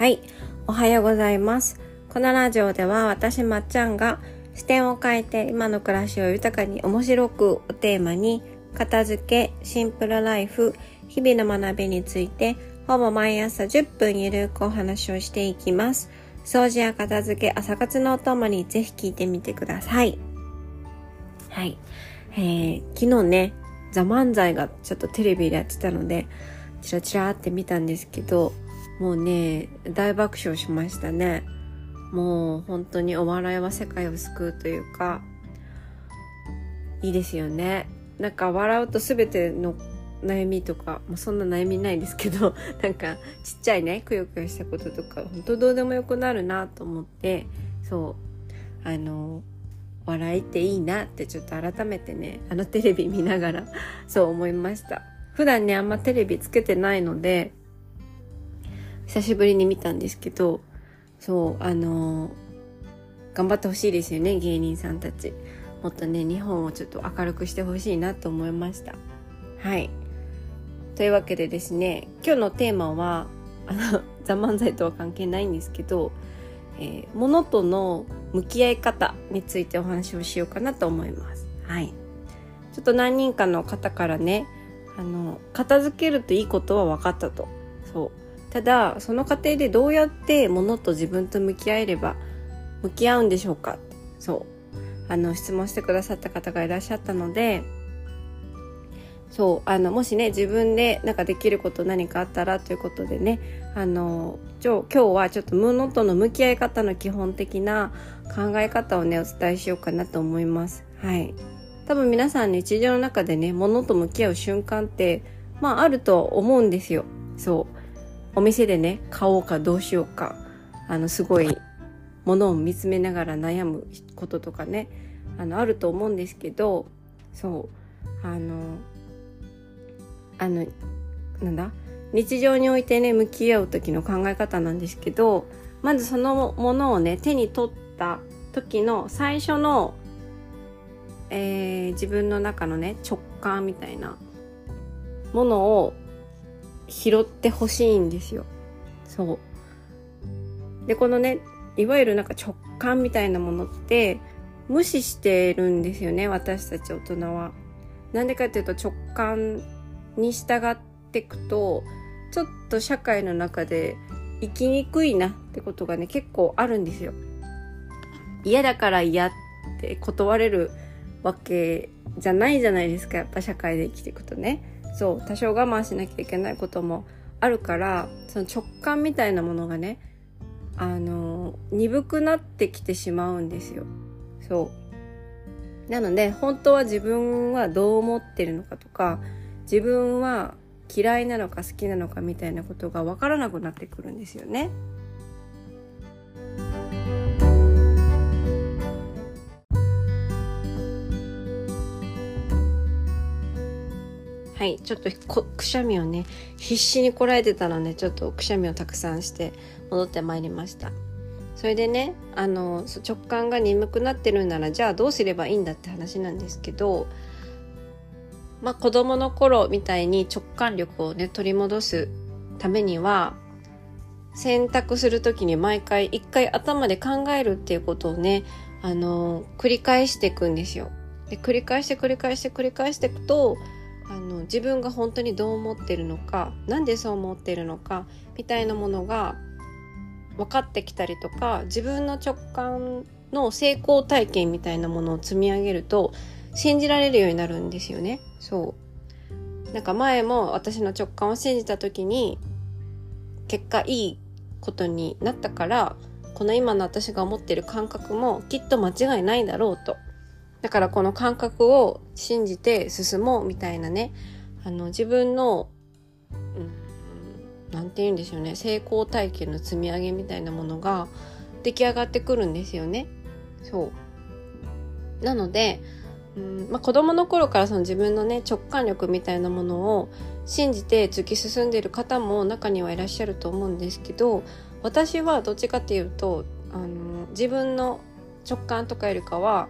はい、おはようございます。このラジオでは私まっちゃんが視点を変えて今の暮らしを豊かに面白くをテーマに片付け、シンプルライフ、日々の学びについてほぼ毎朝10分ゆるくお話をしていきます。掃除や片付け、朝活のお供にぜひ聞いてみてください。はい。えー、昨日ね、ザ・漫才がちょっとテレビでやってたので、チラチラって見たんですけど、もうね、大爆笑しましたね。もう本当にお笑いは世界を救うというか、いいですよね。なんか笑うと全ての悩みとか、まあ、そんな悩みないですけど、なんかちっちゃいね、くよくよしたこととか、本当どうでもよくなるなと思って、そう、あの、笑いっていいなってちょっと改めてね、あのテレビ見ながらそう思いました。普段ね、あんまテレビつけてないので、久しぶりに見たんですけど、そう、あの頑張ってほしいですよね、芸人さんたち。もっとね、日本をちょっと明るくしてほしいなと思いました。はい。というわけでですね、今日のテーマは、あの、ザ・漫才とは関係ないんですけど、えー、物との向き合い方についてお話をしようかなと思います。はい。ちょっと何人かの方からね、あの、片付けるといいことは分かったと。そう。ただ、その過程でどうやって物と自分と向き合えれば、向き合うんでしょうか？そう。あの、質問してくださった方がいらっしゃったので、そう、あの、もしね、自分でなんかできること何かあったらということでね、あの、今日はちょっと物との向き合い方の基本的な考え方をね、お伝えしようかなと思います。はい。多分皆さん日常の中でね、物と向き合う瞬間って、まああると思うんですよ。そう。お店でね、買おうかどうしようか、あの、すごい、物を見つめながら悩むこととかね、あの、あると思うんですけど、そう、あの、あの、なんだ？日常においてね、向き合う時の考え方なんですけど、まずそのものをね、手に取った時の最初の、えー、自分の中のね、直感みたいなものを拾ってほしいんですよ。そう。で、このね、いわゆるなんか直感みたいなものって無視してるんですよね、私たち大人は。なんでかっていうと直感に従っていくと、ちょっと社会の中で生きにくいなってことがね、結構あるんですよ。嫌だから嫌って断れるわけじゃないじゃないですか、やっぱ社会で生きていくとね。そう多少我慢しなきゃいけないこともあるからその直感みたいなものがねあの鈍くなってきてしまうんですよそうなので本当は自分はどう思ってるのかとか自分は嫌いなのか好きなのかみたいなことが分からなくなってくるんですよね。はい、ちょっとくしゃみをね、必死にこらえてたので、ちょっとくしゃみをたくさんして戻ってまいりました。それでね、あの、直感が鈍くなってるんなら、じゃあどうすればいいんだって話なんですけど、まあ子供の頃みたいに直感力をね、取り戻すためには、選択する時に毎回一回頭で考えるっていうことをね、あの、繰り返していくんですよ。で、繰り返して繰り返して繰り返していくと、あの自分が本当にどう思ってるのか何でそう思ってるのかみたいなものが分かってきたりとか自分の直感の成功体験みたいなものを積み上げると信じられるようになるんですよね。そうなんか前も私の直感を信じた時に結果いいことになったからこの今の私が思ってる感覚もきっと間違いないだろうとだからこの感覚を信じて進もうみたいなね、あの自分の、うん、なんて言うんでしょうね、成功体験の積み上げみたいなものが出来上がってくるんですよね。そう。なので、うんまあ、子供の頃からその自分のね直感力みたいなものを信じて突き進んでいる方も中にはいらっしゃると思うんですけど私はどっちかっていうとあの自分の直感とかよりかは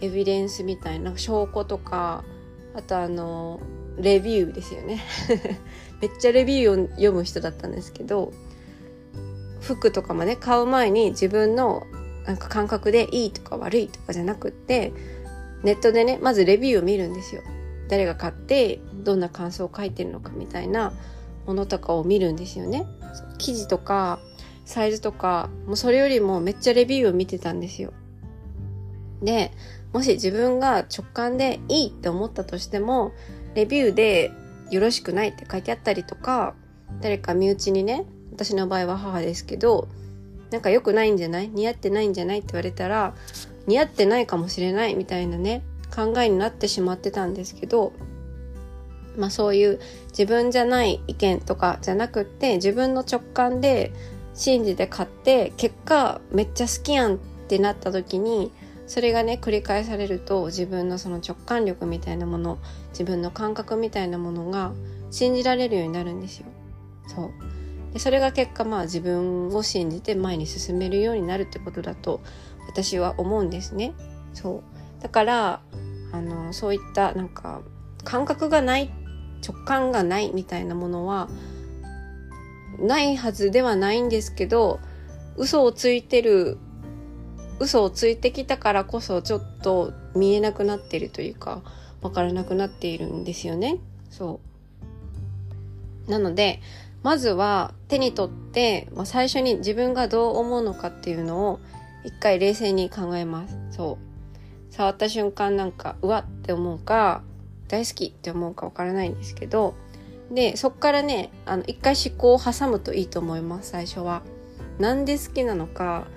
エビデンスみたいな証拠とかあとあのレビューですよね。めっちゃレビューを読む人だったんですけど服とかもね買う前に自分のなんか感覚でいいとか悪いとかじゃなくってネットでねまずレビューを見るんですよ。誰が買ってどんな感想を書いてるのかみたいなものとかを見るんですよね。生地とかサイズとかもうそれよりもめっちゃレビューを見てたんですよ。でもし自分が直感でいいって思ったとしてもレビューでよろしくないって書いてあったりとか誰か身内にね私の場合は母ですけどなんか良くないんじゃない？似合ってないんじゃないって言われたら似合ってないかもしれないみたいなね考えになってしまってたんですけどまあそういう自分じゃない意見とかじゃなくって自分の直感で信じて買って結果めっちゃ好きやんってなった時にそれがね繰り返されると自分のその直感力みたいなもの自分の感覚みたいなものが信じられるようになるんですよ。そうでそれが結果まあ自分を信じて前に進めるようになるってことだと私は思うんですね。そうだからあのそういったなんか感覚がない直感がないみたいなものはないはずではないんですけど嘘をついてる嘘をついてきたからこそちょっと見えなくなっているというかわからなくなっているんですよね。そう。なのでまずは手に取って、まあ、最初に自分がどう思うのかっていうのを一回冷静に考えます。そう。触った瞬間なんかうわって思うか大好きって思うかわからないんですけどでそっからねあの一回思考を挟むといいと思います最初は。なんで好きなのか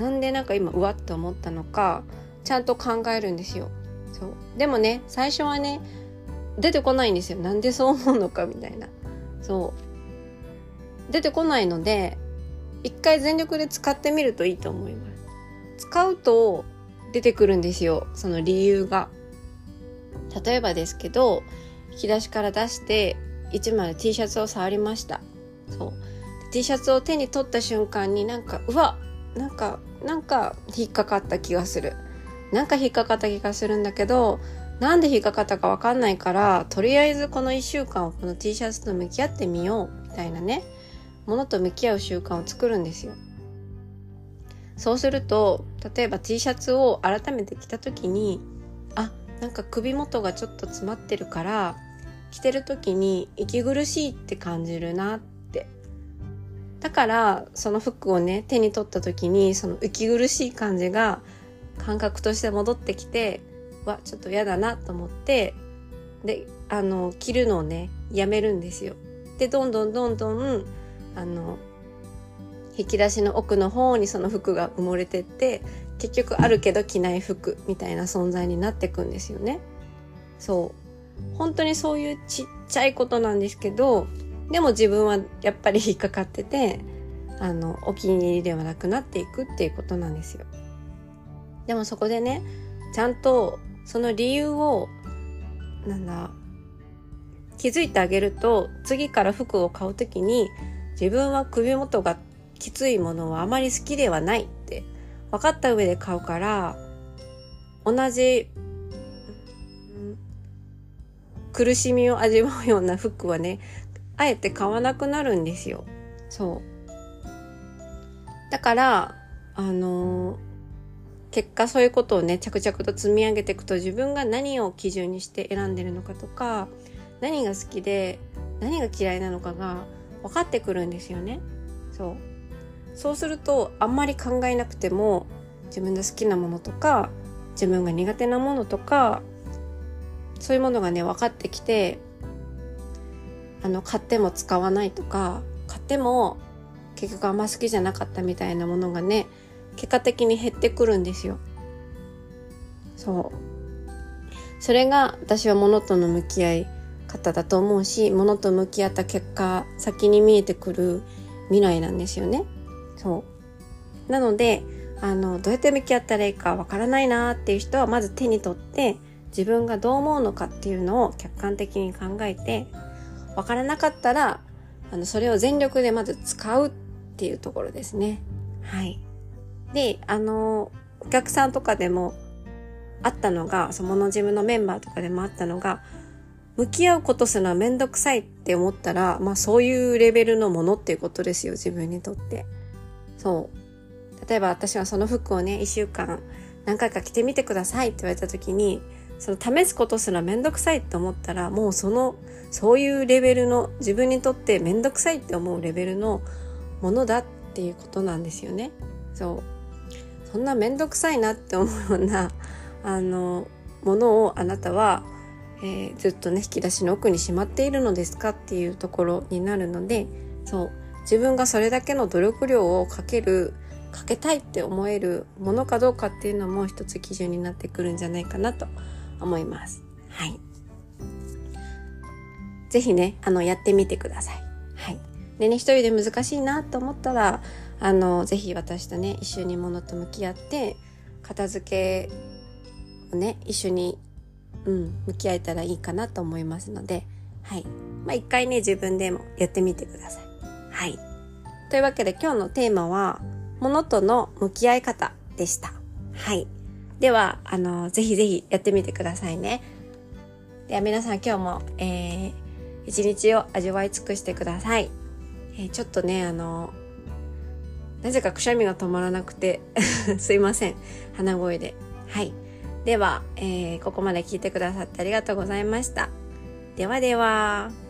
なんでなんか今うわって思ったのかちゃんと考えるんですよ。そうでもね最初はね出てこないんですよなんでそう思うのかみたいな。そう出てこないので一回全力で使ってみるといいと思います。使うと出てくるんですよその理由が。例えばですけど引き出しから出して1枚の T シャツを触りましたそう T シャツを手に取った瞬間になんかうわなんかなんか引っかかった気がする。なんか引っかかった気がするんだけどなんで引っかかったかわかんないからとりあえずこの1週間をこの T シャツと向き合ってみようみたいなねものと向き合う習慣を作るんですよ。そうすると例えば T シャツを改めて着た時にあなんか首元がちょっと詰まってるから着てる時に息苦しいって感じるなっだからその服をね手に取った時にその息苦しい感じが感覚として戻ってきてわちょっと嫌だなと思ってであの着るのをねやめるんですよ。でどんどんどんどんあの引き出しの奥の方にその服が埋もれてって結局あるけど着ない服みたいな存在になってくんですよね。そう本当にそういうちっちゃいことなんですけどでも自分はやっぱり引っかかっててあのお気に入りではなくなっていくっていうことなんですよ。でもそこでねちゃんとその理由をなんだ気づいてあげると次から服を買う時に自分は首元がきついものはあまり好きではないって分かった上で買うから同じ苦しみを味わうような服はねあえて買わなくなるんですよ。そう。だからあのー、結果そういうことをね着々と積み上げていくと自分が何を基準にして選んでるのかとか何が好きで何が嫌いなのかが分かってくるんですよね。そう。そうするとあんまり考えなくても自分の好きなものとか自分が苦手なものとかそういうものがね分かってきてあの買っても使わないとか買っても結局あんま好きじゃなかったみたいなものがね結果的に減ってくるんですよ。そうそれが私は物との向き合い方だと思うし物と向き合った結果先に見えてくる未来なんですよね。そうなのであのどうやって向き合ったらいいかわからないなっていう人はまず手に取って自分がどう思うのかっていうのを客観的に考えてわからなかったらあのそれを全力でまず使うっていうところですね。はい。で、あの、お客さんとかでもあったのが、そのモノジムのメンバーとかでもあったのが、向き合うことするのはめんどくさいって思ったら、まあそういうレベルのものっていうことですよ、自分にとって。そう例えば私はその服をね1週間何回か着てみてくださいって言われた時にその試すことすらめんどくさいって思ったらもうそのそういうレベルの自分にとってめんどくさいって思うレベルのものだっていうことなんですよね。そうそんなめんどくさいなって思うようなあのものをあなたは、えー、ずっとね引き出しの奥にしまっているのですかっていうところになるのでそう自分がそれだけの努力量をかけるかけたいって思えるものかどうかっていうのも一つ基準になってくるんじゃないかなと思います。はい。ぜひね、あの、やってみてください。はい。でね、一人で難しいなと思ったら、あの、ぜひ私とね、一緒に物と向き合って、片付けをね、一緒に、うん、向き合えたらいいかなと思いますので、はい。まあ、一回ね、自分でもやってみてください。はい。というわけで今日のテーマは、物との向き合い方でした。はい。では、あの、ぜひぜひやってみてくださいね。では皆さん今日も、えー、一日を味わい尽くしてください。えー、ちょっとね、あの、なぜかくしゃみが止まらなくて すいません。鼻声で。はい。では、えー、ここまで聞いてくださってありがとうございました。ではでは。